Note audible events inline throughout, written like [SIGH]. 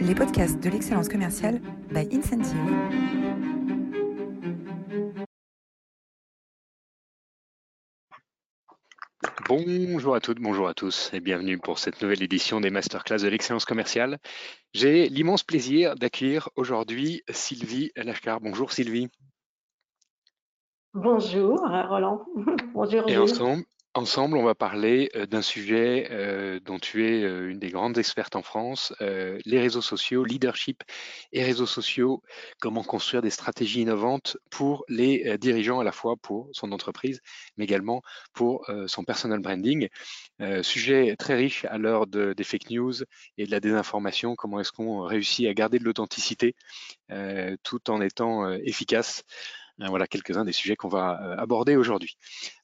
les podcasts de l'excellence commerciale by Incentive. Bonjour à toutes, bonjour à tous et bienvenue pour cette nouvelle édition des masterclass de l'excellence commerciale. J'ai l'immense plaisir d'accueillir aujourd'hui Sylvie Lachcar. Bonjour Sylvie. Bonjour Roland. [LAUGHS] Bonjour. Et ensemble, Ensemble, on va parler euh, d'un sujet euh, dont tu es euh, une des grandes expertes en France, les réseaux sociaux, leadership et réseaux sociaux, comment construire des stratégies innovantes pour les dirigeants à la fois pour son entreprise, mais également pour son personal branding. sujet très riche à l'heure de, des fake news et de la désinformation, comment est-ce qu'on réussit à garder de l'authenticité tout en étant efficace voilà quelques-uns des sujets qu'on va euh, aborder aujourd'hui.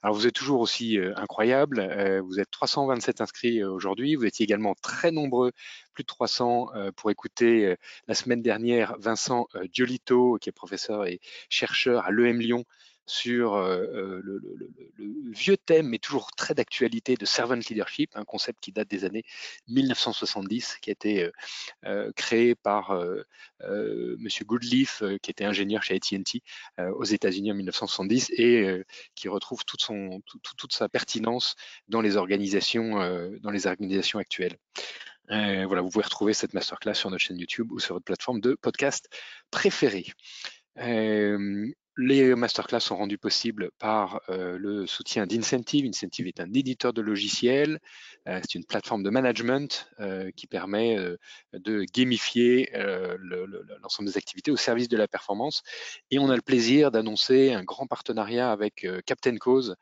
Alors vous êtes toujours aussi euh, incroyable, vous êtes 327 inscrits aujourd'hui, vous étiez également très nombreux, plus de 300 pour écouter la semaine dernière Vincent Diolito, qui est professeur et chercheur à l'EM Lyon, sur euh, euh, le, vieux thème, mais toujours très d'actualité, de servant leadership, un concept qui date des années 1970, qui a été euh, créé par Monsieur Goodleaf, qui était ingénieur chez AT&T aux États-Unis en 1970 et qui retrouve toute sa pertinence dans les organisations, dans les organisations actuelles. voilà, vous pouvez retrouver cette masterclass sur notre chaîne YouTube ou sur votre plateforme de podcast préférée. Les masterclass sont rendus possibles par euh, le soutien d'Incentive. Incentive est un éditeur de logiciels, euh, c'est une plateforme de management euh, qui permet de gamifier l'ensemble des activités au service de la performance. Et on a le plaisir d'annoncer un grand partenariat avec Captain Cause,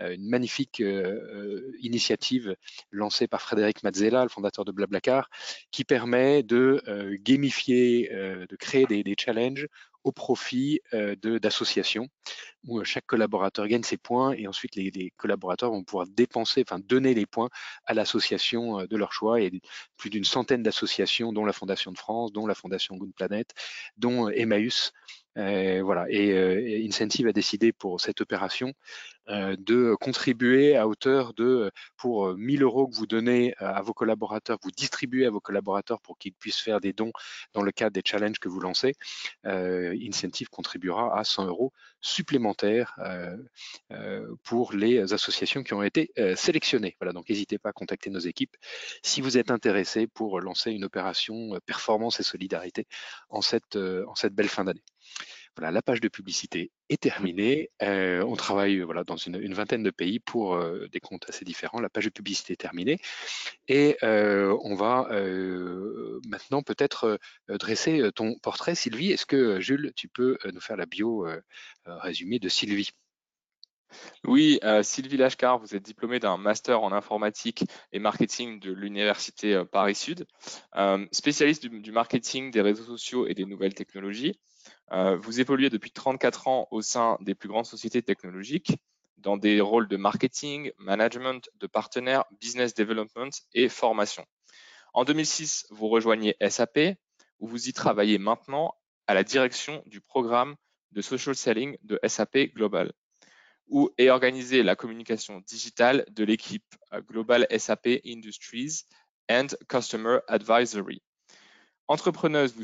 une magnifique initiative lancée par Frédéric Mazzella, le fondateur de Blablacar, qui permet de gamifier, de créer des challenges au profit euh, d'associations où euh, chaque collaborateur gagne ses points et ensuite les, collaborateurs vont pouvoir dépenser, enfin donner les points à l'association euh, de leur choix. Et plus d'une centaine d'associations, dont la Fondation de France, dont la Fondation Good Planet, dont Emmaüs, euh, voilà. Et, euh, Incentive a décidé pour cette opération euh, de contribuer à hauteur de, pour 1000 euros que vous donnez à vos collaborateurs, vous distribuez à vos collaborateurs pour qu'ils puissent faire des dons dans le cadre des challenges que vous lancez, Incentive contribuera à 100 euros supplémentaires pour les associations qui ont été sélectionnées. Voilà, donc n'hésitez pas à contacter nos équipes si vous êtes intéressé pour lancer une opération performance et solidarité en cette, en cette belle fin d'année. Voilà, la page de publicité est terminée. Euh, on travaille voilà, dans une, vingtaine de pays pour euh, des comptes assez différents. La page de publicité est terminée. Et euh, on va maintenant peut-être dresser ton portrait, Sylvie. Est-ce que, Jules, tu peux nous faire la bio résumée de Sylvie? Oui, Sylvie Lachcar, vous êtes diplômée d'un master en informatique et marketing de l'Université Paris-Sud, spécialiste du, marketing, des réseaux sociaux et des nouvelles technologies. Euh, vous évoluez depuis 34 ans au sein des plus grandes sociétés technologiques dans des rôles de marketing, management, de partenaire, business development et formation. En 2006, vous rejoignez SAP, où vous y travaillez maintenant à la direction du programme de social selling de SAP Global, où est organisée la communication digitale de l'équipe euh, Global SAP Industries and Customer Advisory. Entrepreneuse, vous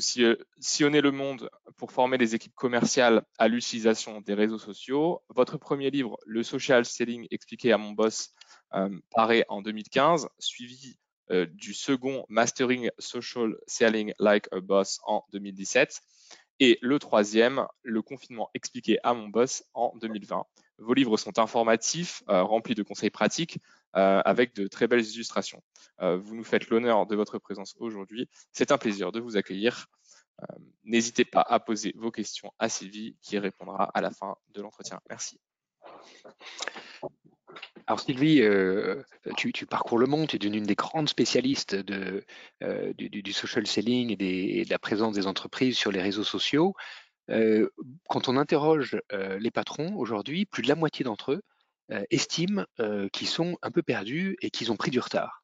sillonnez le monde pour former les équipes commerciales à l'utilisation des réseaux sociaux. Votre premier livre, Le Social Selling expliqué à mon boss, euh, paraît en 2015, suivi euh, du second Mastering Social Selling Like a Boss en 2017. Et le troisième, Le confinement expliqué à mon boss en 2020. Vos livres sont informatifs, euh, remplis de conseils pratiques, euh, avec de très belles illustrations. Euh, vous nous faites l'honneur de votre présence aujourd'hui. C'est un plaisir de vous accueillir. N'hésitez pas à poser vos questions à Sylvie qui répondra à la fin de l'entretien. Merci. Alors Sylvie, tu, parcours le monde, tu es une des grandes spécialistes du, social selling et, de la présence des entreprises sur les réseaux sociaux quand on interroge les patrons aujourd'hui, plus de la moitié d'entre eux estiment qu'ils sont un peu perdus et qu'ils ont pris du retard.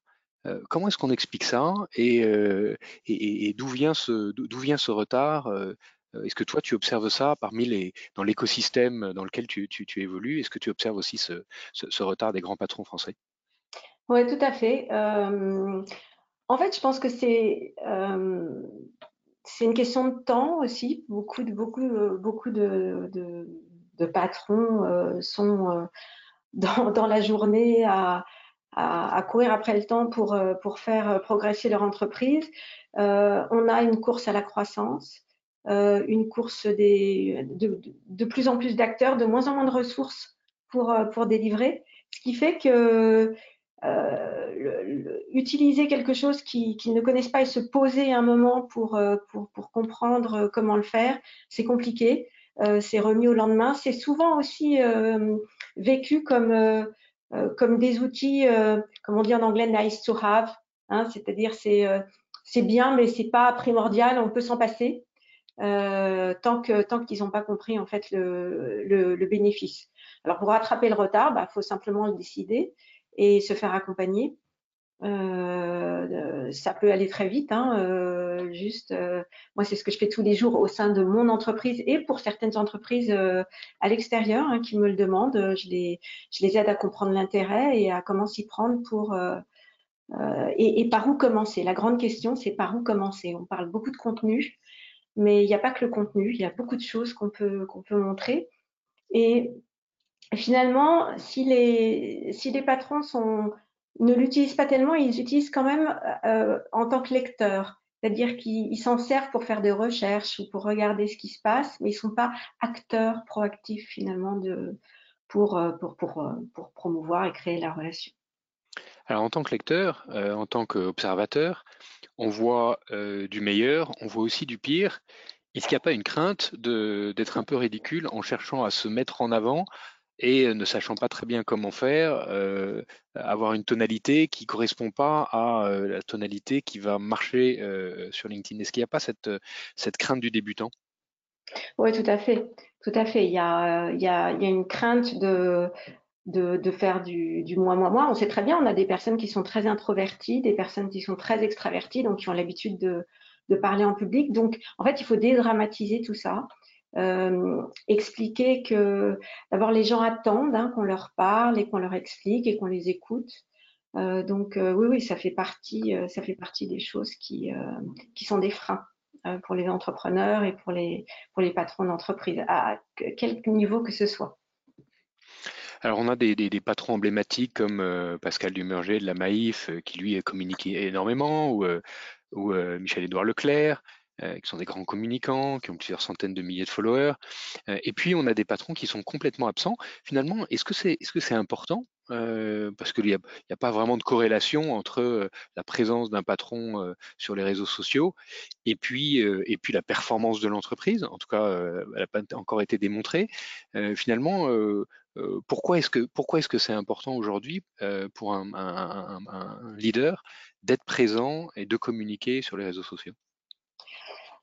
comment est-ce qu'on explique ça et, d'où vient ce ce retard Est-ce que toi tu observes ça parmi les dans l'écosystème dans lequel tu, évolues? Est-ce que tu observes aussi ce, retard des grands patrons français? Oui, tout à fait. En fait, je pense que c'est c'est une question de temps aussi. Beaucoup de, beaucoup, beaucoup de, de, patrons sont [LAUGHS] dans, dans, la journée à, à, courir après le temps pour, pour faire progresser leur entreprise. on a une course à la croissance. une course des, de, de plus en plus d'acteurs, de moins en moins de ressources pour, pour délivrer, ce qui fait que euh, utiliser quelque chose qu'ils ne connaissent pas et se poser un moment pour, euh, comprendre comment le faire, c'est compliqué. Euh, c'est remis au lendemain. C'est souvent aussi vécu comme, des outils, comme on dit en anglais, nice to have. Hein, C'est-à-dire c'est bien, mais c'est pas primordial. On peut s'en passer tant que tant qu'ils n'ont pas compris en fait le, bénéfice. Alors pour rattraper le retard, il bah, faut simplement le décider et se faire accompagner. Euh, ça peut aller très vite. Hein, euh, juste, euh, moi, c'est ce que je fais tous les jours au sein de mon entreprise et pour certaines entreprises euh, à l'extérieur hein, qui me le demandent. Je les, je les aide à comprendre l'intérêt et à comment s'y prendre pour et, et, par où commencer. La grande question, c'est par où commencer. On parle beaucoup de contenu, mais il n'y a pas que le contenu. Il y a beaucoup de choses qu'on peut qu'on peut montrer. Et finalement, si les, si les patrons ne l'utilisent pas tellement, ils l'utilisent quand même euh, en tant que lecteurs. C'est-à-dire qu'ils s'en servent pour faire des recherches ou pour regarder ce qui se passe, mais ils ne sont pas acteurs proactifs finalement euh, pour, pour, euh, pour promouvoir et créer la relation. Alors en tant que lecteur, en tant qu'observateur, on voit du meilleur, on voit aussi du pire. Est-ce qu'il n'y a pas une crainte d'être un peu ridicule en cherchant à se mettre en avant et ne sachant pas très bien comment faire, euh, avoir une tonalité qui correspond pas à euh, la tonalité qui va marcher euh, sur LinkedIn. Est-ce qu'il n'y a pas cette, cette crainte du débutant? Oui, tout à fait. Tout à fait. Il y a, il y a, il y a une crainte de, de, de, faire du, du moi, moi, moi. On sait très bien, on a des personnes qui sont très introverties, des personnes qui sont très extraverties, donc qui ont l'habitude de, de parler en public. Donc, en fait, il faut dédramatiser tout ça. Euh, expliquer que d'abord les gens attendent hein, qu'on leur parle et qu'on leur explique et qu'on les écoute. Euh, donc euh, oui, oui, ça fait partie, ça fait partie des choses qui, qui sont des freins pour les entrepreneurs et pour les, pour les patrons d'entreprise, à quel niveau que ce soit. Alors on a des, des, patrons emblématiques comme Pascal Dumurger de la Maïf, qui lui communique énormément, ou, ou Michel-Édouard Leclerc. Euh, qui sont des grands communicants, qui ont plusieurs centaines de milliers de followers. Euh, et puis, on a des patrons qui sont complètement absents. Finalement, est-ce que c'est est -ce important euh, parce qu'il n'y a, a, pas vraiment de corrélation entre la présence d'un patron sur les réseaux sociaux et puis, et puis la performance de l'entreprise? En tout cas, elle n'a pas encore été démontrée. finalement, pourquoi est-ce que que c'est important aujourd'hui pour un, un, un leader d'être présent et de communiquer sur les réseaux sociaux?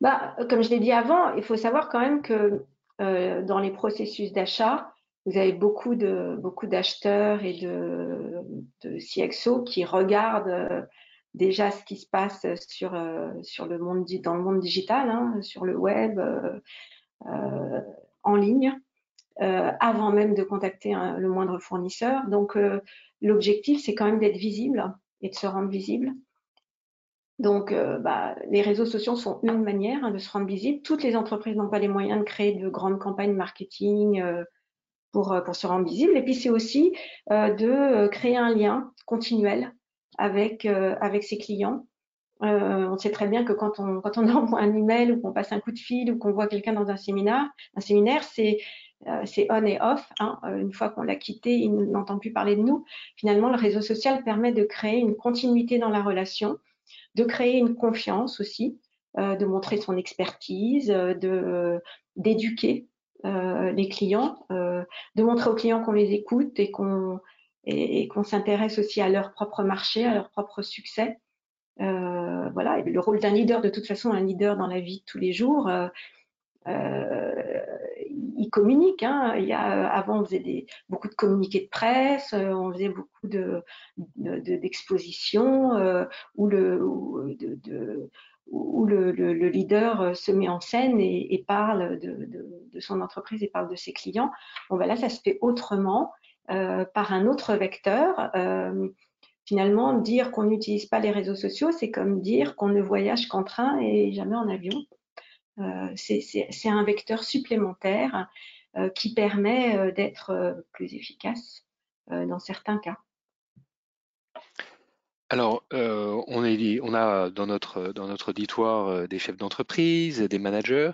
Bah, Comme je l'ai dit avant, il faut savoir quand même que euh, dans les processus d'achat, vous avez beaucoup de d'acheteurs et de, CXO qui regardent euh, déjà ce qui se passe sur euh, le monde dans le monde digital, hein, sur le web, en ligne, avant même de contacter le moindre fournisseur. Donc l'objectif, c'est quand même d'être visible et de se rendre visible. Donc, euh, bah, les réseaux sociaux sont une manière hein, de se rendre visible. Toutes les entreprises n'ont pas les moyens de créer de grandes campagnes marketing euh, pour, euh, pour se rendre visible. Et puis, c'est aussi de créer un lien continuel avec, avec ses clients. on sait très bien que quand on, quand on [LAUGHS] envoie un email ou qu'on passe un coup de fil ou qu'on voit quelqu'un dans un séminaire, un séminaire, c'est c'est on et off. Hein. Une fois qu'on l'a quitté, il n'entend plus parler de nous. Finalement, le réseau social permet de créer une continuité dans la relation de créer une confiance aussi, euh, de montrer son expertise, euh, de d'éduquer euh, les clients, de montrer aux clients qu'on les écoute et qu'on et, qu'on s'intéresse aussi à leur propre marché, à leur propre succès. voilà, le rôle d'un leader, de toute façon, un leader dans la vie de tous les jours, il communique. Hein. Il y a, avant, on faisait beaucoup de communiqués de presse, on faisait beaucoup de, d'expositions de, où, le, où, de, où le, le, le, leader se met en scène et, parle de, son entreprise et parle de ses clients. Bon, ben là, ça se fait autrement, euh, par un autre vecteur. Euh, finalement, dire qu'on n'utilise pas les réseaux sociaux, c'est comme dire qu'on ne voyage qu'en train et jamais en avion. Euh, c'est un vecteur supplémentaire euh, qui permet euh, d'être plus efficace dans certains cas. Alors, on, est, on, a dans notre, dans notre auditoire des chefs d'entreprise, des managers.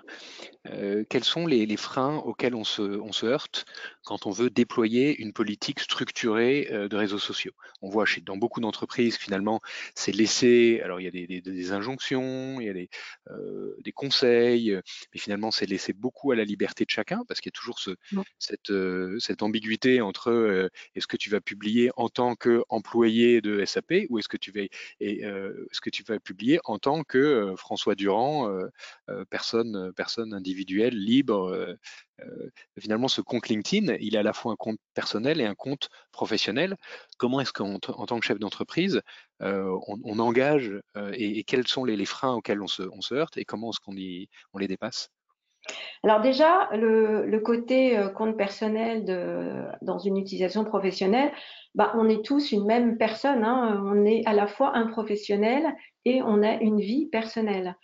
quels sont les, les, freins auxquels on se, on se heurte quand on veut déployer une politique structurée euh, de réseaux sociaux? On voit chez, dans beaucoup d'entreprises, finalement, c'est laissé, alors il y a des, des, des injonctions, il y a des, euh, des, conseils, mais finalement, c'est laissé beaucoup à la liberté de chacun, parce qu'il y a toujours ce, cette, euh, cette, ambiguïté entre euh, est-ce que tu vas publier en tant qu'employé de SAP ou est-ce que tu vas, et, est-ce que tu vas publier en tant que François Durand, personne, personne individuelle, libre, euh, finalement, ce compte LinkedIn, il est à la fois un compte personnel et un compte professionnel. Comment est-ce qu'en tant que chef d'entreprise, euh, on, engage euh, et, quels sont les, freins auxquels on se, heurte et comment est-ce qu'on on les dépasse? Alors déjà, le, côté compte personnel dans une utilisation professionnelle, bah, on est tous une même personne. Hein. On est à la fois un professionnel et on a une vie personnelle.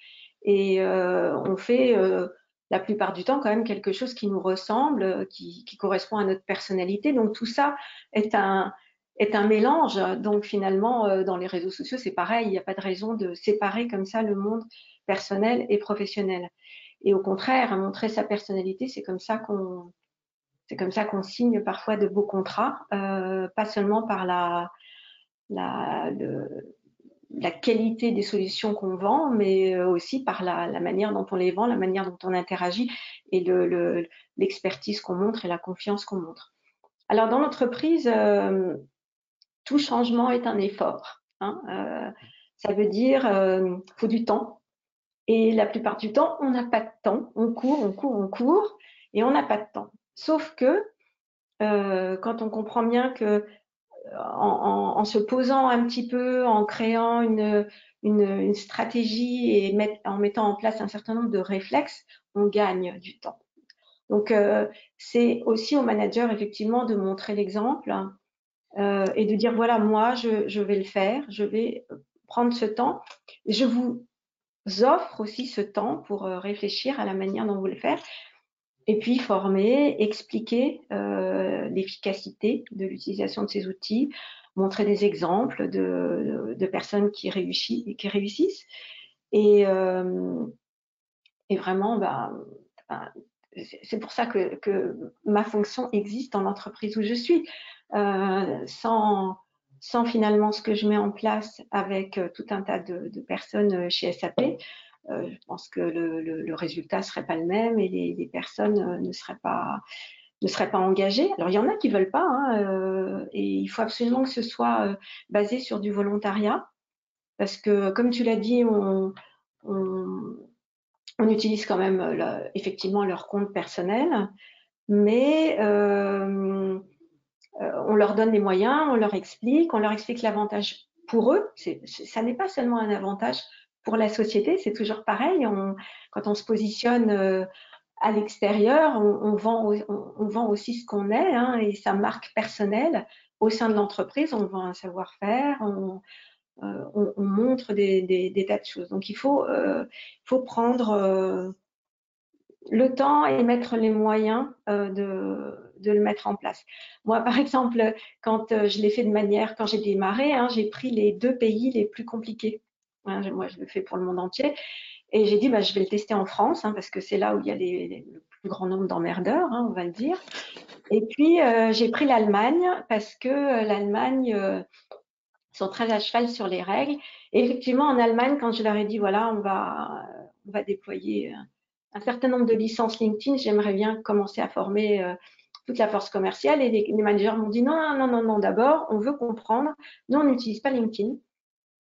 Et on fait la plupart du temps quand même quelque chose qui nous ressemble, euh, qui, correspond à notre personnalité. Donc tout ça est un, mélange. Donc finalement, euh, dans les réseaux sociaux, c'est pareil. Il n'y a pas de raison de séparer comme ça le monde personnel et professionnel. Et au contraire, montrer sa personnalité, c'est comme ça qu'on c'est comme ça qu'on signe parfois de beaux contrats, euh, pas seulement par la, la le, la qualité des solutions qu'on vend, mais euh, aussi par la, manière dont on les vend, la manière dont on interagit et l'expertise qu'on montre et la confiance qu'on montre. Alors dans l'entreprise, euh, tout changement est un effort. Hein, ça veut dire euh, faut du temps. Et la plupart du temps, on n'a pas de temps. On court, on court, on court, et on n'a pas de temps. Sauf que quand on comprend bien que en, se posant un petit peu, en créant une, une, stratégie et en mettant en place un certain nombre de réflexes, on gagne du temps. Donc, euh, c'est aussi au manager, effectivement, de montrer l'exemple euh, et de dire, voilà, moi, je, je, vais le faire, je vais prendre ce temps. Je vous offre aussi ce temps pour euh, réfléchir à la manière dont vous le faire et puis former, expliquer euh, l'efficacité de l'utilisation de ces outils, montrer des exemples de, de personnes qui, réussissent, qui réussissent. Et, euh, et vraiment, bah, bah, c'est pour ça que, que, ma fonction existe dans l'entreprise où je suis. Sans, sans finalement ce que je mets en place avec euh, tout un tas de, personnes chez SAP, euh, je pense que le, résultat serait pas le même et les, personnes euh, ne seraient pas ne engagées. Alors il y en a qui veulent pas, hein, euh, et il faut absolument que ce soit euh, basé sur du volontariat, parce que comme tu l'as dit, on, utilise quand même effectivement leur compte personnel, mais euh, on leur donne les moyens, on leur explique, on leur explique l'avantage pour eux. ça n'est pas seulement un avantage pour la société, c'est toujours pareil. Quand on se positionne euh, à l'extérieur, on, vend, aussi ce qu'on est hein, et sa marque personnelle au sein de l'entreprise. On vend un savoir-faire, on, euh, on, montre des, tas de choses. Donc il faut, euh, faut prendre euh, le temps et mettre les moyens euh, de, de, le mettre en place. Moi, par exemple, quand je l'ai fait de manière, quand j'ai démarré, hein, j'ai pris les deux pays les plus compliqués Hein, moi, je le fais pour le monde entier. Et j'ai dit, bah, je vais le tester en France, hein, parce que c'est là où il y a le plus grand nombre d'emmerdeurs, on va le dire. Et puis, euh, j'ai pris l'Allemagne, parce que euh, l'Allemagne euh, sont très à cheval sur les règles. Et effectivement, en Allemagne, quand je leur ai dit, voilà, on va, on va déployer un certain nombre de licences LinkedIn, j'aimerais bien commencer à former toute la force commerciale. Et les, les managers m'ont dit, non, non, non, non, d'abord, on veut comprendre. Nous, on n'utilise pas LinkedIn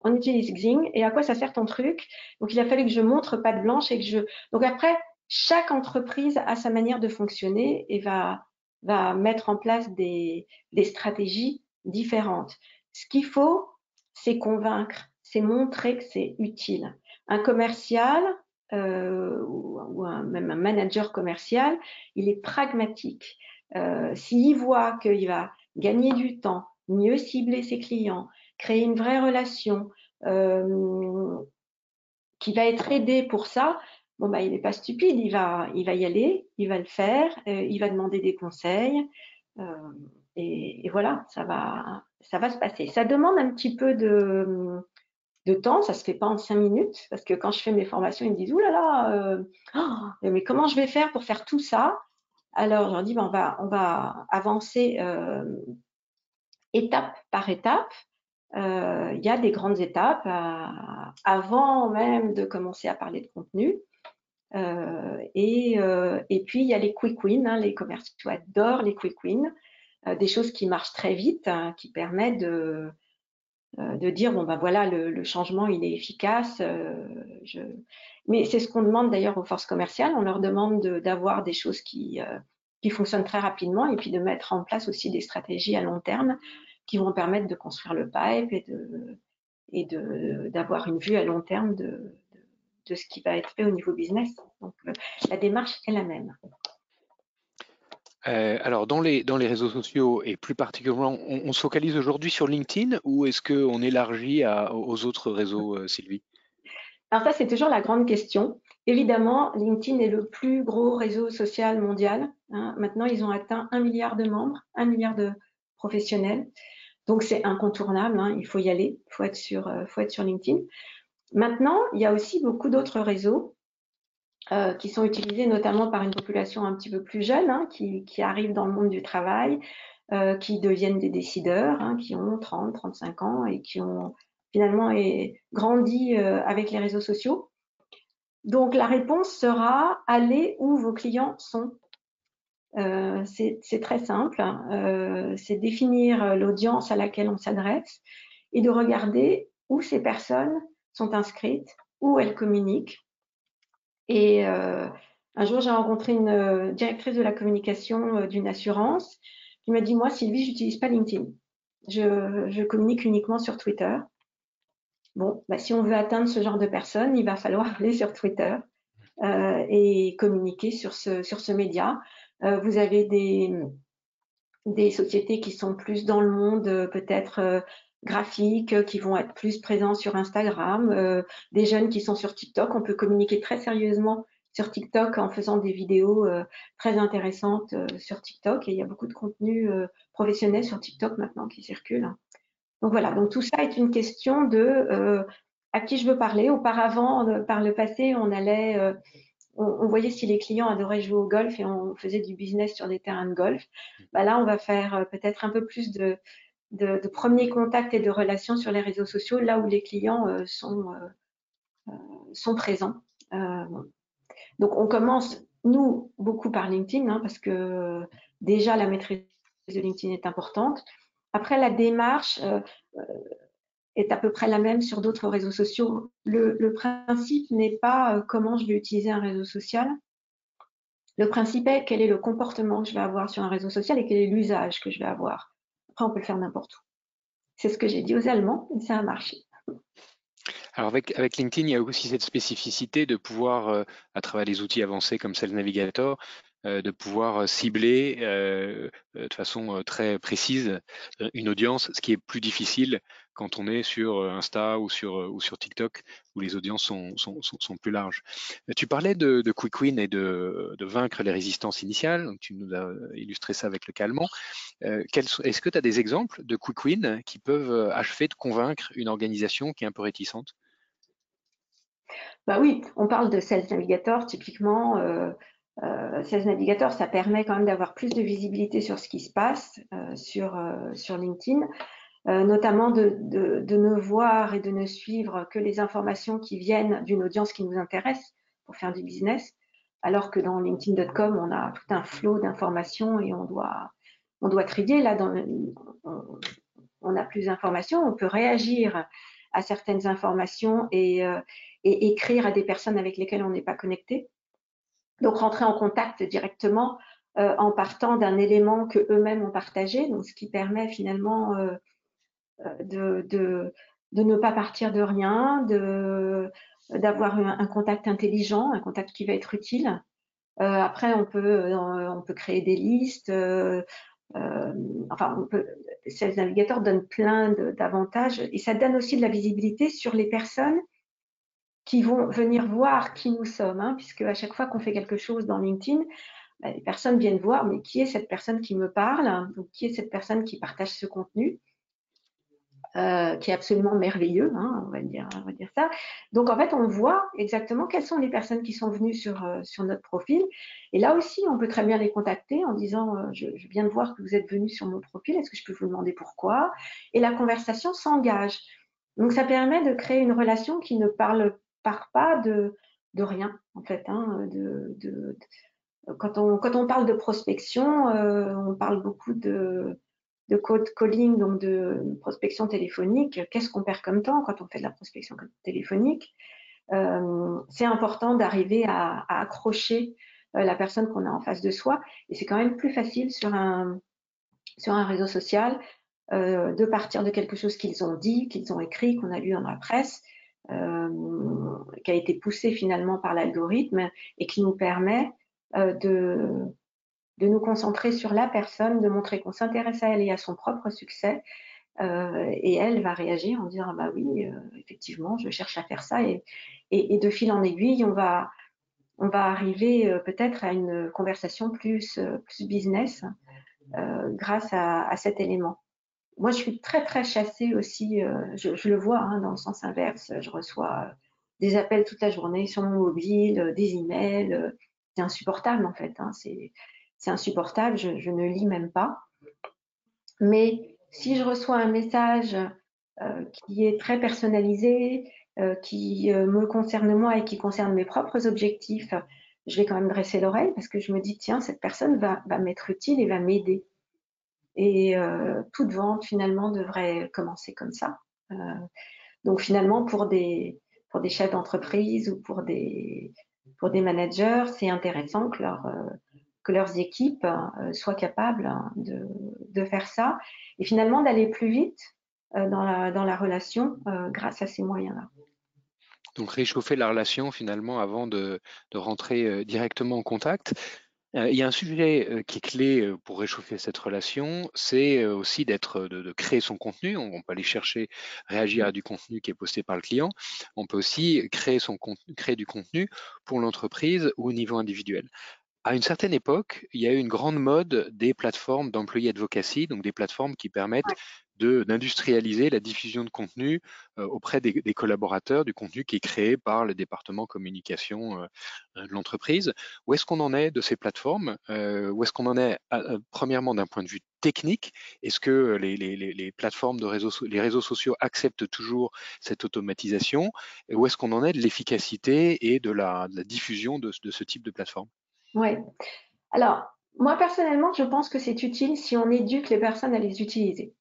on utilise Xing et à quoi ça sert ton truc? Donc il a fallu que je montre patte blanche et que je. Donc après, chaque entreprise a sa manière de fonctionner et va va mettre en place des, des stratégies différentes. Ce qu'il faut, c'est convaincre, c'est montrer que c'est utile. Un commercial euh, ou, un, même un manager commercial, il est pragmatique. Euh, S'il voit qu'il va gagner du temps, mieux cibler ses clients, créer une vraie relation, qui va être aidé pour ça, bon bah il n'est pas stupide, il va, y aller, il va le faire, il va demander des conseils, et, voilà, ça va, se passer. Ça demande un petit peu de, temps, ça se fait pas en cinq minutes, parce que quand je fais mes formations, ils me disent, Ouh là là, oh, mais comment je vais faire pour faire tout ça? Alors, je leur dis, on, va, on va avancer euh, étape par étape. Euh, il y a des grandes étapes euh, avant même de commencer à parler de contenu. Et, et, puis, il y a les quick wins, hein, les commerciaux adorent les quick wins, des choses qui marchent très vite, hein, qui permettent de, euh, de dire bon ben voilà le, changement il est efficace. Euh, je... Mais c'est ce qu'on demande d'ailleurs aux forces commerciales. On leur demande d'avoir des choses qui euh, qui fonctionnent très rapidement et puis de mettre en place aussi des stratégies à long terme qui vont permettre de construire le pipe et de et de d'avoir une vue à long terme de, de, ce qui va être fait au niveau business. Donc la démarche est la même. Euh, alors, dans les, dans les réseaux sociaux et plus particulièrement, on, se focalise aujourd'hui sur LinkedIn ou est-ce qu'on élargit aux autres réseaux, euh, Sylvie? Alors ça, c'est toujours la grande question. Évidemment, LinkedIn est le plus gros réseau social mondial. Hein. Maintenant, ils ont atteint un milliard de membres, un milliard de professionnels. Donc, c'est incontournable. Hein. Il faut y aller. Il faut, euh, faut être sur LinkedIn. Maintenant, il y a aussi beaucoup d'autres réseaux euh, qui sont utilisés notamment par une population un petit peu plus jeune, hein, qui, qui, arrive dans le monde du travail, euh, qui deviennent des décideurs, hein, qui ont 30, 35 ans et qui ont finalement grandi euh, avec les réseaux sociaux. Donc la réponse sera aller où vos clients sont. Euh, c'est très simple, hein. c'est définir l'audience à laquelle on s'adresse et de regarder où ces personnes sont inscrites, où elles communiquent, et euh, un jour, j'ai rencontré une euh, directrice de la communication euh, d'une assurance qui m'a dit, moi, Sylvie, j'utilise pas LinkedIn. Je, je, communique uniquement sur Twitter. Bon, bah, si on veut atteindre ce genre de personnes, il va falloir [LAUGHS] aller sur Twitter et communiquer sur ce, sur ce média. Vous avez des, des sociétés qui sont plus dans le monde, peut-être graphiques euh, qui vont être plus présents sur Instagram, euh, des jeunes qui sont sur TikTok. On peut communiquer très sérieusement sur TikTok en faisant des vidéos euh, très intéressantes sur TikTok. Et il y a beaucoup de contenu professionnel sur TikTok maintenant qui circule. Donc voilà, donc tout ça est une question de à qui je veux parler. Auparavant, par le passé, on allait on, voyait si les clients adoraient jouer au golf et on faisait du business sur des terrains de golf. Bah là, on va faire peut-être un peu plus de, de, premiers contacts et de relations sur les réseaux sociaux, là où les clients euh, sont, euh, euh, sont présents. donc on commence, nous, beaucoup par LinkedIn, hein, parce que déjà la maîtrise de LinkedIn est importante. Après, la démarche est à peu près la même sur d'autres réseaux sociaux. Le principe n'est pas comment je vais utiliser un réseau social. Le principe est quel est le comportement que je vais avoir sur un réseau social et quel est l'usage que je vais avoir. Après, on peut le faire n'importe où. C'est ce que j'ai dit aux Allemands et ça a marché. Alors avec, avec LinkedIn, il y a aussi cette spécificité de pouvoir, euh, à travers les outils avancés comme Sales Navigator, euh, de pouvoir cibler euh, de façon très précise une audience, ce qui est plus difficile quand on est sur Insta ou sur, ou sur TikTok, où les audiences sont, plus larges. Tu parlais de, quick win et de, vaincre les résistances initiales, tu nous as illustré ça avec le calmant. Est-ce que tu as des exemples de quick win qui peuvent achever de convaincre une organisation qui est un peu réticente? Bah oui, on parle de Sales Navigator, typiquement, euh, euh, Sales Navigator, ça permet quand même d'avoir plus de visibilité sur ce qui se passe euh, euh, sur LinkedIn, euh, notamment de, de, de, ne voir et de ne suivre que les informations qui viennent d'une audience qui nous intéresse pour faire du business, alors que dans LinkedIn.com, on a tout un flot d'informations et on doit, on doit trier. Là, dans, on, on a plus d'informations, on peut réagir à certaines informations et, euh, et écrire à des personnes avec lesquelles on n'est pas connecté. Donc rentrer en contact directement euh, en partant d'un élément que eux-mêmes ont partagé, donc ce qui permet finalement euh, de, de, de, ne pas partir de rien, de d'avoir un, un, contact intelligent, un contact qui va être utile. Euh, après, on peut on peut créer des listes, enfin, on peut, Sales plein d'avantages et ça donne aussi de la visibilité sur les personnes qui vont venir voir qui nous sommes, hein, puisque à chaque fois qu'on fait quelque chose dans LinkedIn, bah, les personnes viennent voir, mais qui est cette personne qui me parle? Qui est cette personne qui partage ce contenu? Euh, qui est absolument merveilleux, hein, on, va dire, on va dire ça. Donc en fait, on voit exactement quelles sont les personnes qui sont venues sur, euh, sur notre profil. Et là aussi, on peut très bien les contacter en disant euh, je, viens de voir que vous êtes venu sur mon profil, est-ce que je peux vous demander pourquoi? Et la conversation s'engage. Donc ça permet de créer une relation qui ne parle, part pas de, de rien, en fait. Hein, de, de, quand, on, quand on parle de prospection, on parle beaucoup de de code calling, donc de prospection téléphonique, qu'est-ce qu'on perd comme temps quand on fait de la prospection téléphonique? Euh, C'est important d'arriver à, accrocher euh, la personne qu'on a en face de soi. Et c'est quand même plus facile sur un, sur un réseau social euh, de partir de quelque chose qu'ils ont dit, qu'ils ont écrit, qu'on a lu dans la presse, qui a été poussé finalement par l'algorithme et qui nous permet de de nous concentrer sur la personne, de montrer qu'on s'intéresse à elle et à son propre succès. Euh, et elle va réagir en disant ah bah oui, euh, effectivement, je cherche à faire ça. Et, et, de fil en aiguille, on va, on va arriver euh, peut-être à une conversation plus, plus business grâce à, cet élément. Moi, je suis très, très chassée aussi, je, je, le vois hein, dans le sens inverse. Je reçois des appels toute la journée sur mon mobile, des emails. c'est insupportable en fait. Hein, c'est c'est insupportable, je, ne lis même pas. Mais si je reçois un message euh, qui est très personnalisé, euh, qui euh, me concerne moi et qui concerne mes propres objectifs, je vais quand même dresser l'oreille parce que je me dis, tiens, cette personne va, m'être utile et va m'aider. Et toute vente, finalement, devrait commencer comme ça. donc, finalement, pour des, pour des chefs d'entreprise ou pour des, pour des managers, c'est intéressant que leur, que leurs équipes euh, soient capables hein, de, faire ça et finalement d'aller plus vite euh, dans la, relation euh, grâce à ces moyens-là. Donc réchauffer la relation finalement avant de, rentrer directement en contact. Il y a un sujet qui est clé pour réchauffer cette relation, c'est aussi d'être, de, créer son contenu. On, peut aller chercher, réagir à du contenu qui est posté par le client. On peut aussi créer son créer du contenu pour l'entreprise ou au niveau individuel à une certaine époque, il y a eu une grande mode des plateformes d'employés advocacy, donc des plateformes qui permettent d'industrialiser la diffusion de contenu euh, auprès des, collaborateurs, du contenu qui est créé par le département communication euh, de l'entreprise. Où est-ce qu'on en est de ces plateformes euh, Où est-ce qu'on en est, premièrement, d'un point de vue technique? Est-ce que les, plateformes de réseaux, les réseaux sociaux acceptent toujours cette automatisation? Et où est-ce qu'on en est de l'efficacité et de la, diffusion de ce type de plateforme? Oui. Alors, moi, personnellement, je pense que c'est utile si on éduque les personnes à les utiliser.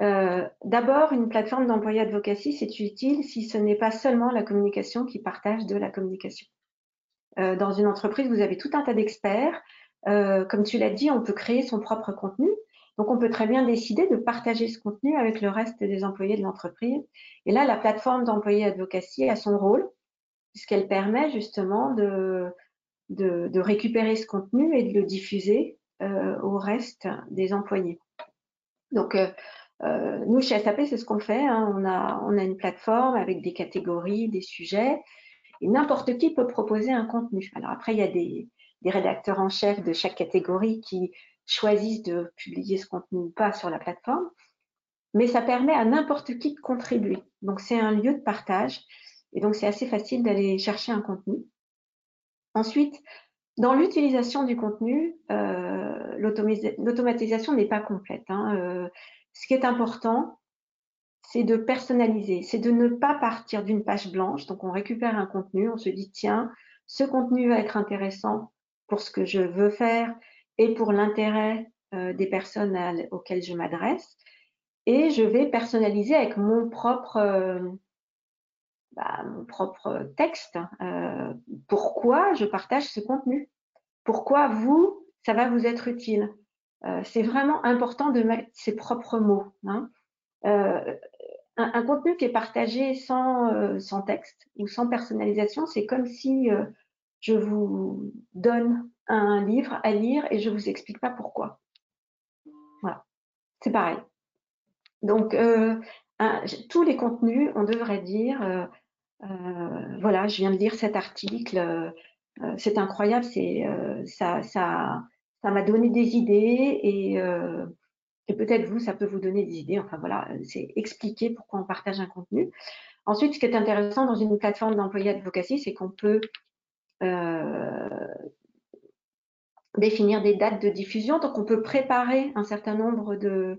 Euh, d'abord, une plateforme d'employé advocacy, c'est utile si ce n'est pas seulement la communication qui partage de la communication. Euh, dans une entreprise, vous avez tout un tas d'experts. Euh, comme tu l'as dit, on peut créer son propre contenu. Donc, on peut très bien décider de partager ce contenu avec le reste des employés de l'entreprise. Et là, la plateforme d'employé advocacy a son rôle, puisqu'elle permet justement de, de, récupérer ce contenu et de le diffuser euh, au reste des employés. Donc, euh, euh, nous, chez SAP, c'est ce qu'on fait. Hein. On, a, une plateforme avec des catégories, des sujets, et n'importe qui peut proposer un contenu. Alors après, il y a des, rédacteurs en chef de chaque catégorie qui choisissent de publier ce contenu ou pas sur la plateforme, mais ça permet à n'importe qui de contribuer. Donc, c'est un lieu de partage, et donc c'est assez facile d'aller chercher un contenu. Ensuite, dans l'utilisation du contenu, euh, l'automatisation n'est pas complète. Hein. Euh, ce qui est important, c'est de personnaliser, c'est de ne pas partir d'une page blanche. Donc, on récupère un contenu, on se dit, tiens, ce contenu va être intéressant pour ce que je veux faire et pour l'intérêt euh, des personnes auxquelles je m'adresse. Et je vais personnaliser avec mon propre, bah, mon propre texte. Euh, pourquoi je partage ce contenu? Pourquoi vous, ça va vous être utile? Euh, C'est vraiment important de mettre ses propres mots. Hein. Euh, un, contenu qui est partagé sans, sans texte ou sans personnalisation, c'est comme si je vous donne un livre à lire et je vous explique pas pourquoi. c'est pareil. Donc, tous les contenus, on devrait dire, voilà, je viens de lire cet article, c'est incroyable, c'est ça, ça, m'a donné des idées et, peut-être vous, ça peut vous donner des idées. Enfin voilà, c'est expliquer pourquoi on partage un contenu. Ensuite, ce qui est intéressant dans une plateforme d'employé advocacy, c'est qu'on peut euh, définir des dates de diffusion. Donc, on peut préparer un certain nombre de,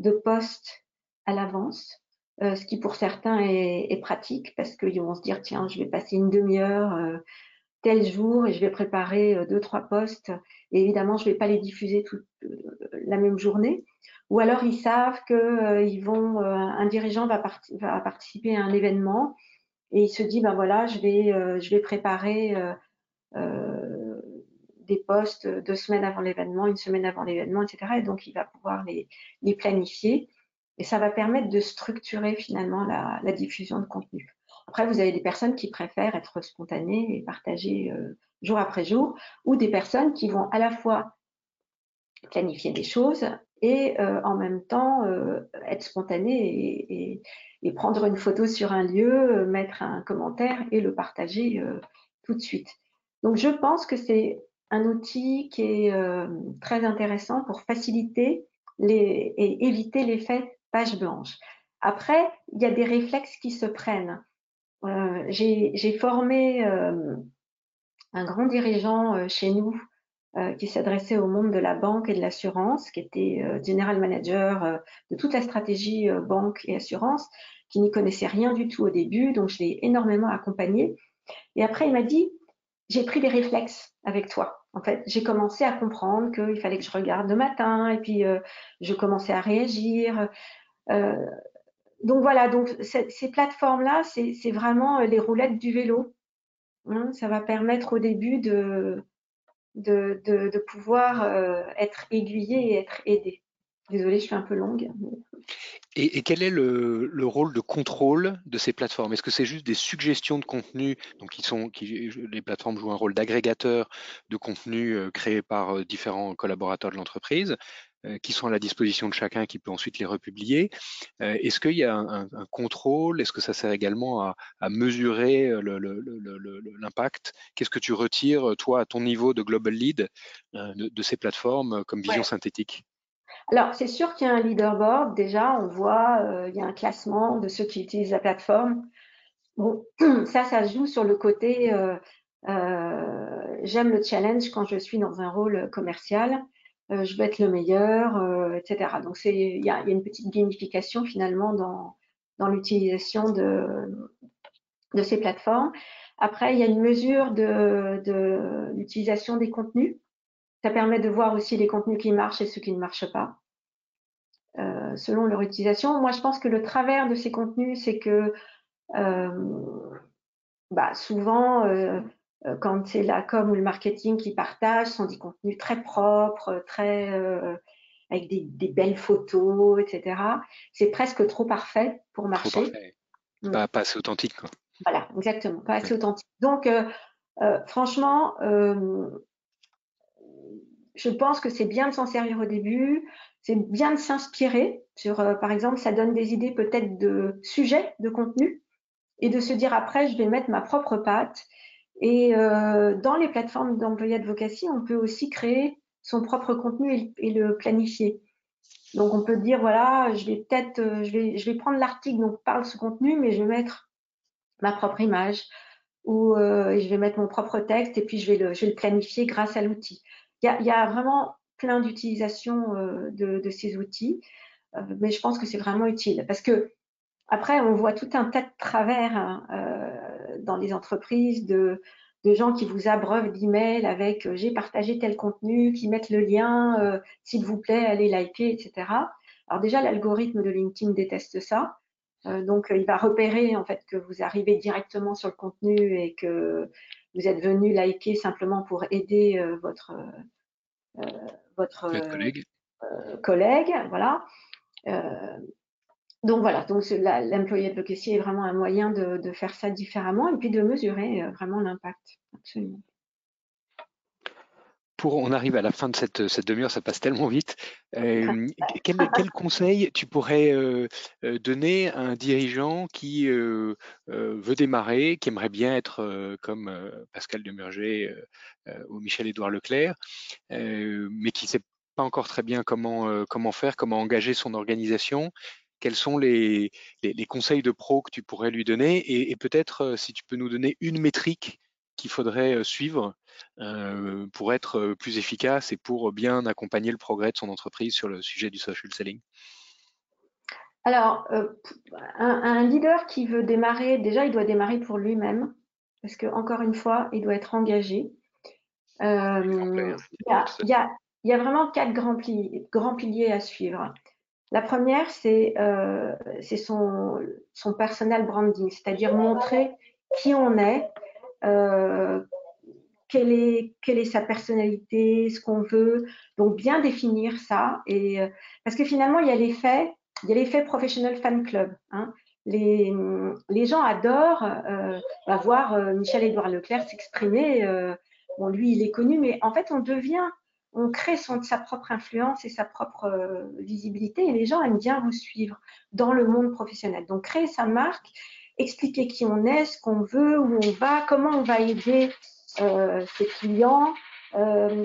de postes à l'avance, euh, ce qui pour certains est, pratique parce qu'ils vont se dire, tiens, je vais passer une demi-heure euh, tel jour et je vais préparer deux, trois postes. Et évidemment, je ne vais pas les diffuser toute la même journée ou alors ils savent que euh, ils vont, euh, un dirigeant va, participer à un événement et il se dit ben voilà, je vais, euh, je vais préparer des postes deux semaines avant l'événement, une semaine avant l'événement, etc. Et donc il va pouvoir les, planifier et ça va permettre de structurer finalement la, diffusion de contenu. Après, vous avez des personnes qui préfèrent être spontanées et partager jour après jour, ou des personnes qui vont à la fois planifier des choses et euh, en même temps euh, être spontané et, prendre une photo sur un lieu, euh, mettre un commentaire et le partager tout de suite. Donc je pense que c'est un outil qui est très intéressant pour faciliter et éviter l'effet page blanche. Après, il y a des réflexes qui se prennent. J'ai formé un grand dirigeant chez nous euh, qui s'adressait au monde de la banque et de l'assurance, qui était euh, general manager euh, de toute la stratégie banque et assurance, qui n'y connaissait rien du tout au début, donc je l'ai énormément accompagné. Et après, il m'a dit, j'ai pris des réflexes avec toi. En fait, j'ai commencé à comprendre qu'il fallait que je regarde le matin, et puis je commençais à réagir. Donc voilà, donc ces plateformes-là, c'est vraiment les roulettes du vélo. Hein. ça va permettre au début de, pouvoir euh, être aiguillé et être aidé. Désolée, je suis un peu longue. Et, quel est le, le, rôle de contrôle de ces plateformes? Est-ce que c'est juste des suggestions de contenu donc Les plateformes jouent un rôle d'agrégateur de contenu euh, créé par euh, différents collaborateurs de l'entreprise? euh, qui sont à la disposition de chacun qui peut ensuite les republier. Euh, est-ce qu'il y a un, contrôle? Est-ce que ça sert également à, mesurer euh, l'impact? Qu'est-ce que tu retires, toi, à ton niveau de global lead, de, ces plateformes comme vision synthétique? Alors, c'est sûr qu'il y a un leaderboard. Déjà, on voit, il y a un classement de ceux qui utilisent la plateforme. Bon, [CLEARS THROAT] ça, ça joue sur le côté j'aime le challenge quand je suis dans un rôle commercial. Euh, je veux être le meilleur, euh, etc. Donc il y a, une petite gamification finalement dans, dans l'utilisation de, de ces plateformes. Après, il y a une mesure de, de l'utilisation des contenus. Ça permet de voir aussi les contenus qui marchent et ceux qui ne marchent pas, euh, selon leur utilisation. Moi, je pense que le travers de ces contenus, c'est que bah, souvent, quand c'est la com ou le marketing qui partagent, sont des contenus très propres, très euh, avec des, belles photos, etc. C'est presque trop parfait pour marcher. Trop parfait. Mm. Pas, assez authentique. Quoi. Voilà, exactement, pas assez authentique. Donc, euh, franchement, je pense que c'est bien de s'en servir au début. C'est bien de s'inspirer sur, par exemple, ça donne des idées peut-être de sujets, de contenu, et de se dire après, je vais mettre ma propre patte et euh, dans les plateformes d'employés advocacy, on peut aussi créer son propre contenu et, le planifier. Donc on peut dire voilà, je vais peut-être, euh, je vais, je vais prendre l'article dont parle ce contenu, mais je vais mettre ma propre image ou euh, je vais mettre mon propre texte et puis je vais le, je vais le planifier grâce à l'outil. Il y a, vraiment plein d'utilisations de, ces outils, mais je pense que c'est vraiment utile parce que après, on voit tout un tas de travers hein, dans les entreprises de, gens qui vous abreuvent d'emails avec euh, j'ai partagé tel contenu, qui mettent le lien, euh, s'il vous plaît, allez liker, etc. Alors déjà, l'algorithme de LinkedIn déteste ça. donc, il va repérer en fait que vous arrivez directement sur le contenu et que vous êtes venu liker simplement pour aider votre votre collègue. collègue. Voilà. Donc voilà, donc l'employé advocacy est vraiment un moyen de, faire ça différemment et puis de mesurer euh, vraiment l'impact. Absolument. pour, on arrive à la fin de cette, cette demi-heure, ça passe tellement vite. Euh, quel, quel, conseil tu pourrais euh, donner à un dirigeant qui veut démarrer, qui aimerait bien être comme Pascal Demurger ou Michel-Édouard Leclerc, mais qui ne sait pas encore très bien comment, comment faire, comment engager son organisation quels sont les, les, conseils de pro que tu pourrais lui donner et, et peut-être si tu peux nous donner une métrique qu'il faudrait suivre pour être plus efficace et pour bien accompagner le progrès de son entreprise sur le sujet du social selling? Alors, un, leader qui veut démarrer, déjà, il doit démarrer pour lui-même, parce que encore une fois, il doit être engagé. il, y a, y a, vraiment quatre grands, grands piliers à suivre. La première, c'est son, son personal branding, c'est-à-dire montrer qui on est, euh, quelle, est, quelle est sa personnalité, ce qu'on veut. Donc, bien définir ça. Et, euh, parce que finalement, il y a l'effet, il y a l'effet professional fan club. Hein. Les, les, gens adorent euh, bah, voir Michel-Édouard Leclerc s'exprimer. bon, lui, il est connu, mais en fait, on devient, on crée sa propre influence et sa propre visibilité. Et les gens aiment bien vous suivre dans le monde professionnel. Donc, créer sa marque expliquer qui on est, ce qu'on veut, où on va, comment on va aider euh, ses clients, euh,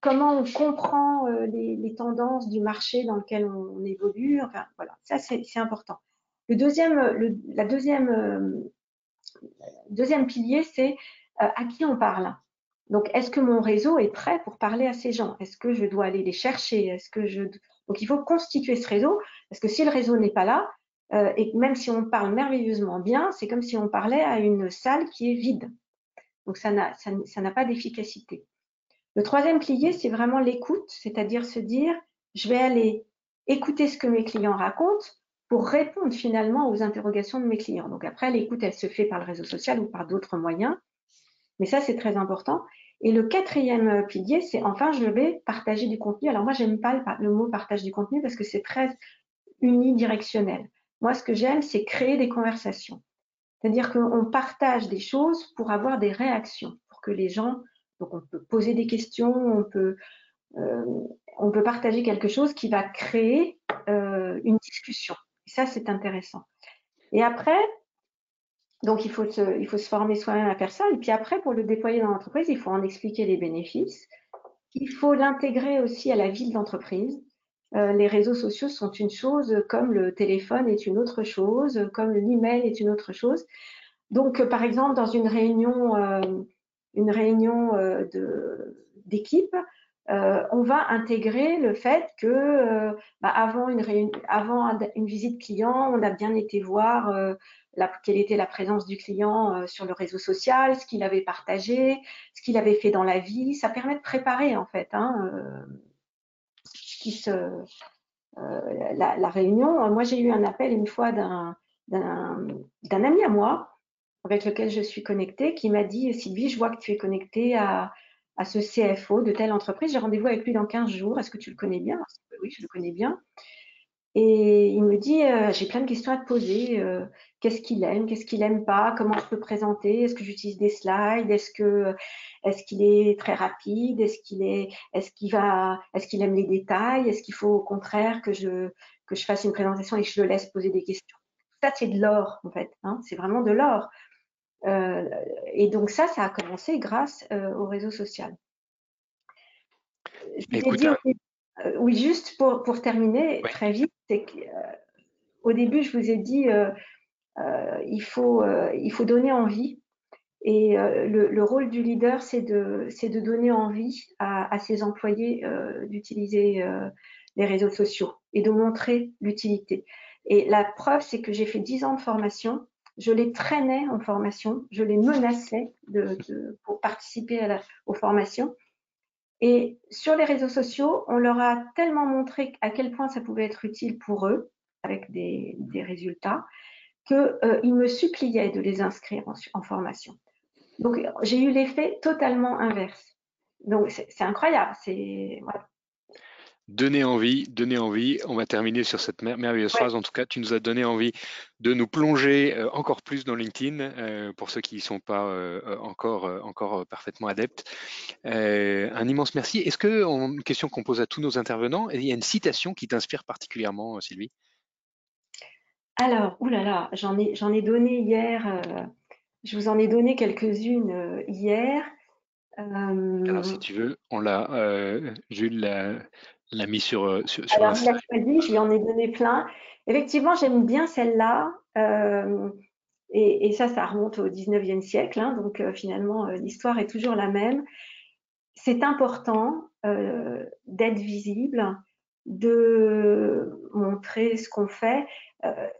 comment on comprend euh, les, tendances du marché dans lequel on, évolue. Enfin, voilà, ça c'est important. Le deuxième pilier, c'est à qui on parle. Donc, est-ce que mon réseau est prêt pour parler à ces gens? Est-ce que je dois aller les chercher? Est-ce que je donc il faut constituer ce réseau parce que si le réseau n'est pas là, euh, et même si on parle merveilleusement bien, c'est comme si on parlait à une salle qui est vide. Donc ça n'a pas d'efficacité. Le troisième pilier, c'est vraiment l'écoute, c'est-à-dire se dire, je vais aller écouter ce que mes clients racontent pour répondre finalement aux interrogations de mes clients. Donc après, l'écoute, elle se fait par le réseau social ou par d'autres moyens, mais ça, c'est très important. Et le quatrième pilier, c'est enfin, je vais partager du contenu. Alors moi, j'aime pas le mot partage du contenu parce que c'est très unidirectionnel. Moi, ce que j'aime, c'est créer des conversations. C'est-à-dire qu'on partage des choses pour avoir des réactions, pour que les gens, donc on peut poser des questions, on peut, euh, on peut partager quelque chose qui va créer euh, une discussion. Et ça, c'est intéressant. Et après, donc il faut se, il faut se former soi-même à personne. Et puis après, pour le déployer dans l'entreprise, il faut en expliquer les bénéfices. Il faut l'intégrer aussi à la vie de l'entreprise. Euh, les réseaux sociaux sont une chose, comme le téléphone est une autre chose, comme l'email est une autre chose. Donc, par exemple, dans une réunion, euh, une réunion euh, on va intégrer le fait que bah, avant, une visite client, on a bien été voir quelle était la présence du client sur le réseau social, ce qu'il avait partagé, ce qu'il avait fait dans la vie. Ça permet de préparer en fait. Hein, euh, la, réunion. Moi, j'ai eu un appel une fois d'un ami à moi avec lequel je suis connectée qui m'a dit Sylvie, je vois que tu es connectée à, ce CFO de telle entreprise. J'ai rendez-vous avec lui dans 15 jours. Est-ce que tu le connais bien? Oui, je le connais bien. Et il me dit, euh, j'ai plein de questions à te poser. Euh, qu'est-ce qu'il aime, qu'est-ce qu'il aime pas, comment je peux présenter, est-ce que j'utilise des slides, est-ce que est-ce qu'il est très rapide, est-ce qu'il est, est-ce qu'il va, est-ce qu'il aime les détails, est-ce qu'il faut au contraire que je que je fasse une présentation et que je le laisse poser des questions? Ça c'est de l'or en fait, hein, c'est vraiment de l'or. Euh, et donc ça, ça a commencé grâce au réseau social. Euh, oui, juste pour, pour terminer très vite, c'est qu'au début, je vous ai dit, euh, il, faut, euh, il faut donner envie. Et euh, le, rôle du leader, c'est de, de donner envie à, ses employés d'utiliser les réseaux sociaux et de montrer l'utilité. Et la preuve, c'est que j'ai fait 10 ans de formation. Je les traînais en formation, je les menaçais de, pour participer aux formations. Et sur les réseaux sociaux, on leur a tellement montré à quel point ça pouvait être utile pour eux, avec des, résultats, qu'ils euh, me suppliaient de les inscrire en, formation. Donc, j'ai eu l'effet totalement inverse. Donc, c'est incroyable. C'est Donner envie, donner envie. On va terminer sur cette merveilleuse phrase. En tout cas, tu nous as donné envie de nous plonger euh, encore plus dans LinkedIn euh, pour ceux qui ne sont pas euh, encore, encore parfaitement adeptes. un immense merci. Est-ce que, une question qu'on pose à tous nos intervenants, il y a une citation qui t'inspire particulièrement, Sylvie? Alors, oulala, j'en ai, j'en ai donné hier. je vous en ai donné quelques-unes hier. Alors, si tu veux, on l'a, Jules l'a mis sur, euh, sur, Alors, je je lui en ai donné plein. Effectivement, j'aime bien celle-là. Euh, et, ça, ça remonte au 19e siècle. Hein, donc, euh, finalement, l'histoire est toujours la même. C'est important d'être visible, de montrer ce qu'on fait.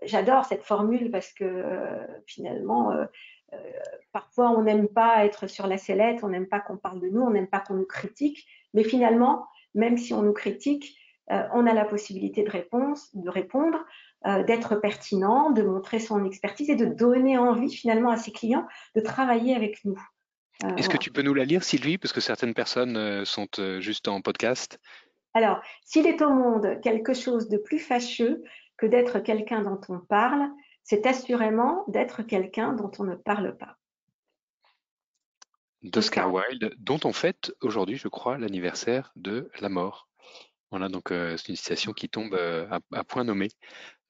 J'adore cette formule parce que finalement, parfois, on n'aime pas être sur la sellette, on n'aime pas qu'on parle de nous, on n'aime pas qu'on nous critique. Mais finalement, même si on nous critique, euh, on a la possibilité de, réponse, de répondre, euh, d'être pertinent, de montrer son expertise et de donner envie finalement à ses clients de travailler avec nous. Euh, Est-ce que tu peux nous la lire, Sylvie, parce que certaines personnes sont juste en podcast? Alors, s'il est au monde quelque chose de plus fâcheux que d'être quelqu'un dont on parle, c'est assurément d'être quelqu'un dont on ne parle pas d'Oscar Wilde, dont on fête aujourd'hui, je crois, l'anniversaire de la mort. Voilà, donc euh, c'est une citation qui tombe euh, à, point nommé.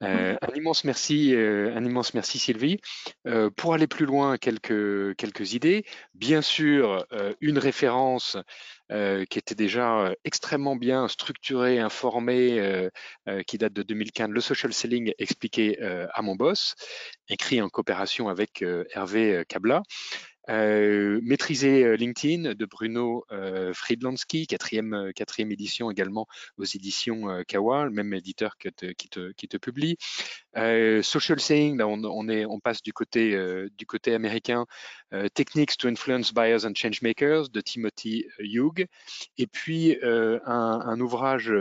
Euh, un immense merci, un immense merci Sylvie. pour aller plus loin, quelques quelques idées. Bien sûr, une référence qui était déjà extrêmement bien structurée, informée, qui date de 2015, le social selling expliqué à mon boss, écrit en coopération avec Hervé Cabla. Euh, maîtriser euh, LinkedIn de Bruno euh, Friedlandsky, quatrième, quatrième édition également aux éditions Kawa, le même éditeur qui, te, publie. social saying, on, est, passe du côté, américain. Techniques to Influence Buyers and Changemakers de Timothy Hugh. Et puis un, ouvrage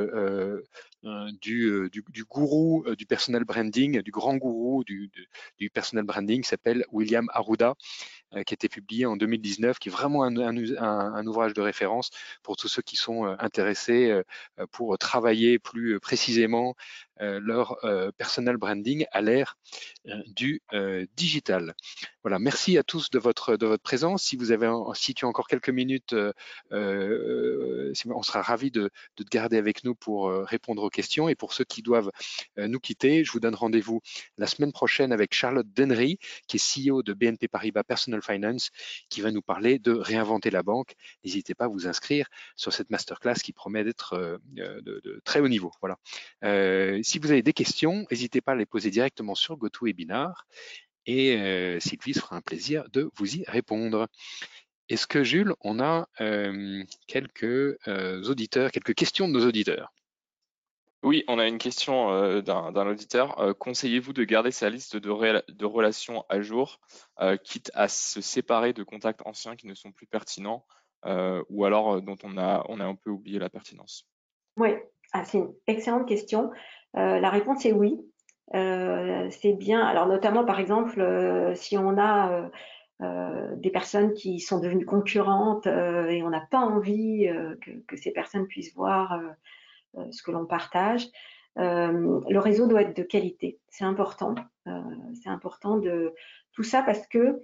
du, du, du, gourou du personal branding, du grand gourou du, du personal branding s'appelle William Arruda, euh, qui a été publié en 2019, qui est vraiment un, ouvrage de référence pour tous ceux qui sont euh, intéressés euh, pour travailler plus précisément leur personal branding à l'ère du digital. Voilà, merci à tous de votre de votre présence. Si vous avez si tu as encore quelques minutes, on sera ravi de, de, te garder avec nous pour répondre aux questions. Et pour ceux qui doivent nous quitter, je vous donne rendez-vous la semaine prochaine avec Charlotte Denry, qui est CEO de BNP Paribas Personal Finance qui va nous parler de réinventer la banque. N'hésitez pas à vous inscrire sur cette masterclass qui promet d'être euh, de, très haut niveau. Voilà. Euh, si vous avez des questions, n'hésitez pas à les poser directement sur GoToWebinar et euh, Sylvie se fera un plaisir de vous y répondre. Est-ce que Jules, on a quelques auditeurs, quelques questions de nos auditeurs? Oui, on a une question euh, d'un auditeur. Euh, conseillez-vous de garder sa liste de, relations à jour, euh, quitte à se séparer de contacts anciens qui ne sont plus pertinents ou alors dont on a, on a un peu oublié la pertinence? Oui, ah, c'est une excellente question. la réponse est oui. c'est bien. Alors notamment, par exemple, si on a des personnes qui sont devenues concurrentes et on n'a pas envie que, ces personnes puissent voir euh, ce que l'on partage. Euh, le réseau doit être de qualité. C'est important. Euh, c'est important de tout ça parce que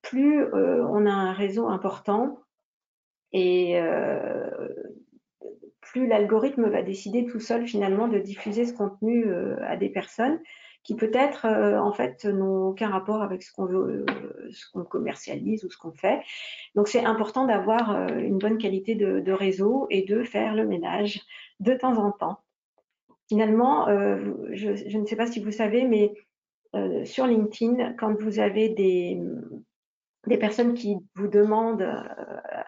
plus on a un réseau important et plus l'algorithme va décider tout seul finalement de diffuser ce contenu à des personnes qui peut-être en fait n'ont aucun rapport avec ce qu'on veut, ce qu'on commercialise ou ce qu'on fait. Donc c'est important d'avoir une bonne qualité de, réseau et de faire le ménage de temps en temps. Finalement, euh, je, ne sais pas si vous savez, mais euh, sur LinkedIn, quand vous avez des, des personnes qui vous demandent euh,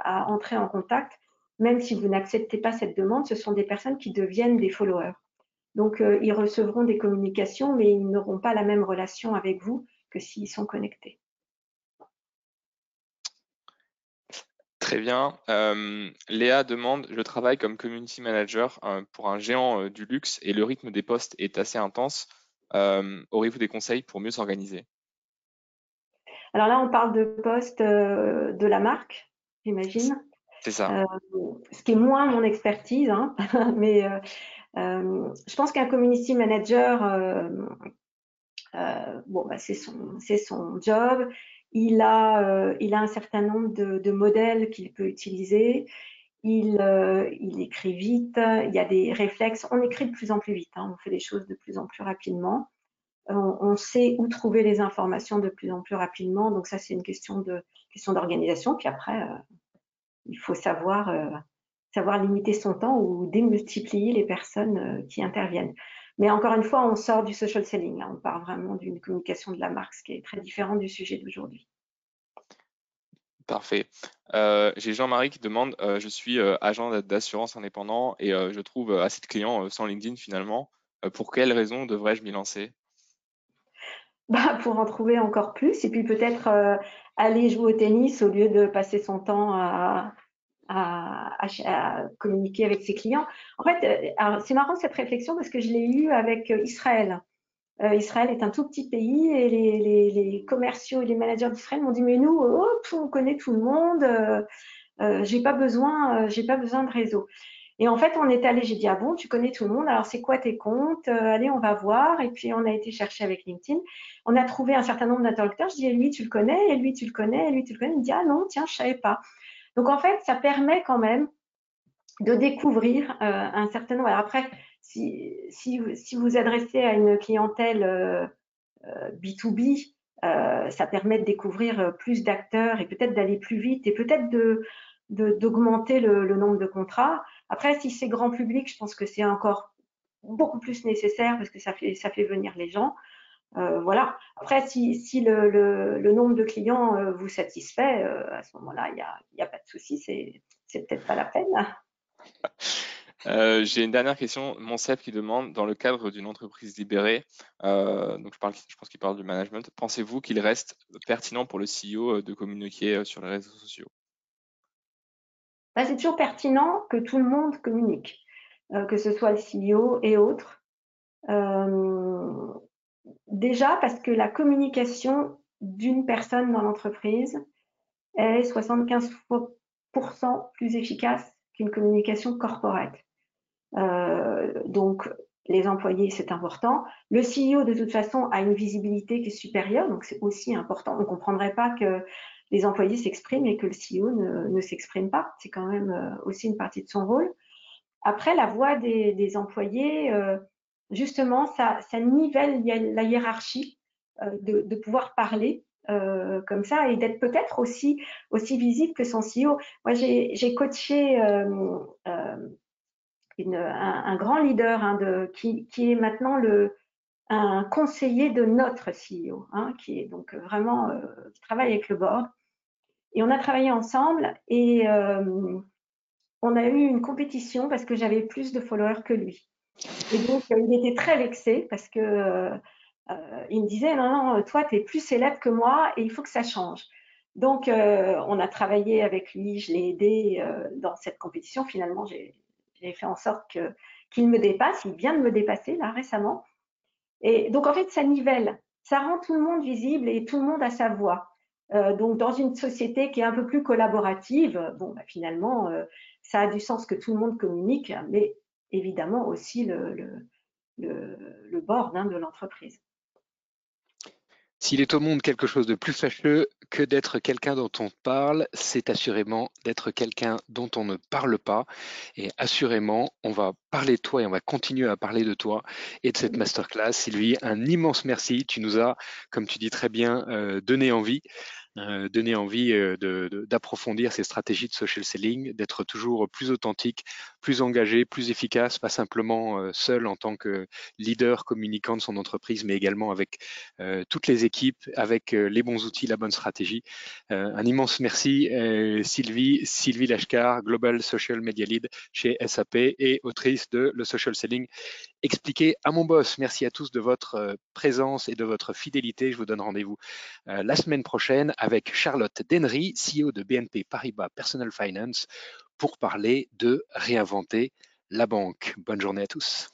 à entrer en contact, même si vous n'acceptez pas cette demande, ce sont des personnes qui deviennent des followers. Donc, ils recevront des communications, mais ils n'auront pas la même relation avec vous que s'ils sont connectés. Très bien. Euh, Léa demande, je travaille comme community manager euh, pour un géant euh, du luxe et le rythme des postes est assez intense. Auriez-vous des conseils pour mieux s'organiser? Alors là, on parle de postes de la marque, j'imagine. C'est ça. ce qui est moins mon expertise, hein, [LAUGHS] mais je pense qu'un community manager, bon, bah, c'est son, son job. Il a, il a un certain nombre de, modèles qu'il peut utiliser. Il, il, écrit vite, il y a des réflexes. On écrit de plus en plus vite, hein, on fait des choses de plus en plus rapidement on, sait où trouver les informations de plus en plus rapidement. Donc ça, c'est une question de question d'organisation. Puis après, euh, il faut savoir euh, savoir limiter son temps ou démultiplier les personnes euh, qui interviennent. Mais encore une fois, on sort du social selling. On part vraiment d'une communication de la marque, ce qui est très différent du sujet d'aujourd'hui. Parfait. J'ai Jean-Marie qui demande, je suis agent d'assurance indépendant et je trouve assez de clients sans LinkedIn finalement. pour quelles raisons devrais-je m'y lancer? Bah, pour en trouver encore plus et puis peut-être euh, aller jouer au tennis au lieu de passer son temps à, à, à, communiquer avec ses clients. En fait, euh, c'est marrant cette réflexion parce que je l'ai eue avec euh, Israël. Israël est un tout petit pays et les, les, les commerciaux et les managers d'Israël m'ont dit mais nous, oh, on connaît tout le monde, euh, j'ai pas besoin, j'ai pas besoin de réseau. Et en fait, on est allé, j'ai dit, ah bon, tu connais tout le monde, alors c'est quoi tes comptes? Euh, Allez, on va voir. Et puis, on a été chercher avec LinkedIn. On a trouvé un certain nombre d'interlocuteurs. Je dis, lui, tu le connais, et lui, tu le connais, et lui, tu le connais? Il me dit, ah non, tiens, je savais pas. Donc, en fait, ça permet quand même de découvrir euh, un certain nombre. Après, si, si, vous adressez à une clientèle euh, B2B, euh, ça permet de découvrir plus d'acteurs et peut-être d'aller plus vite et peut-être d'augmenter le, nombre de contrats. Après, si c'est grand public, je pense que c'est encore beaucoup plus nécessaire parce que ça fait, ça fait venir les gens. Euh, voilà. Après, si, si le, nombre de clients euh, vous satisfait, euh, à ce moment-là, il n'y a, a, pas de souci, c'est, peut-être pas la peine. [LAUGHS] J'ai une dernière question, Monsep qui demande, dans le cadre d'une entreprise libérée, donc je, je pense qu'il parle du management, pensez-vous qu'il reste pertinent pour le CEO de communiquer sur les réseaux sociaux? Bah, c'est toujours pertinent que tout le monde communique, euh, que ce soit le CEO et autres. Euh, déjà parce que la communication d'une personne dans l'entreprise est 75% plus efficace qu'une communication corporate. Euh, donc, les employés, c'est important. Le CEO, de toute façon, a une visibilité qui est supérieure, donc c'est aussi important. On ne comprendrait pas que les employés s'expriment et que le CEO ne, s'exprime pas. C'est quand même euh, aussi une partie de son rôle. Après, la voix des, employés, euh, justement, ça, nivelle la hiérarchie euh, de, pouvoir parler comme ça et d'être peut-être aussi, aussi visible que son CEO. Moi, j'ai coaché un, grand leader hein, qui, est maintenant le, un conseiller de notre CEO, hein, qui est donc vraiment qui travaille avec le board. Et on a travaillé ensemble et euh, on a eu une compétition parce que j'avais plus de followers que lui. Et donc, il était très vexé parce que euh, il me disait non, non, toi, tu es plus célèbre que moi et il faut que ça change. Donc, euh, on a travaillé avec lui, je l'ai aidé euh, dans cette compétition. Finalement, j'ai fait en sorte qu'il me dépasse. Il vient de me dépasser là récemment. Et donc, en fait, ça nivelle. Ça rend tout le monde visible et tout le monde a sa voix. Euh, donc, dans une société qui est un peu plus collaborative, bon, bah, finalement, euh, ça a du sens que tout le monde communique, mais évidemment aussi le, le, le, hein, de l'entreprise. S'il est au monde quelque chose de plus fâcheux que d'être quelqu'un dont on parle, c'est assurément d'être quelqu'un dont on ne parle pas. Et assurément, on va parler de toi et on va continuer à parler de toi et de cette masterclass. Sylvie, un immense merci. Tu nous as, comme tu dis très bien, euh, donné envie. Euh, donner envie euh, d'approfondir ces stratégies de social selling, d'être toujours plus authentique, plus engagé, plus efficace, pas simplement euh, seul en tant que leader communicant de son entreprise, mais également avec toutes les équipes, avec les bons outils, la bonne stratégie. un immense merci Sylvie, Sylvie Lashkar, Global Social Media Lead chez SAP et autrice de Le Social Selling expliqué à mon boss. Merci à tous de votre présence et de votre fidélité. Je vous donne rendez-vous la semaine prochaine avec Charlotte Denry, CEO de BNP Paribas Personal Finance, pour parler de réinventer la banque. Bonne journée à tous.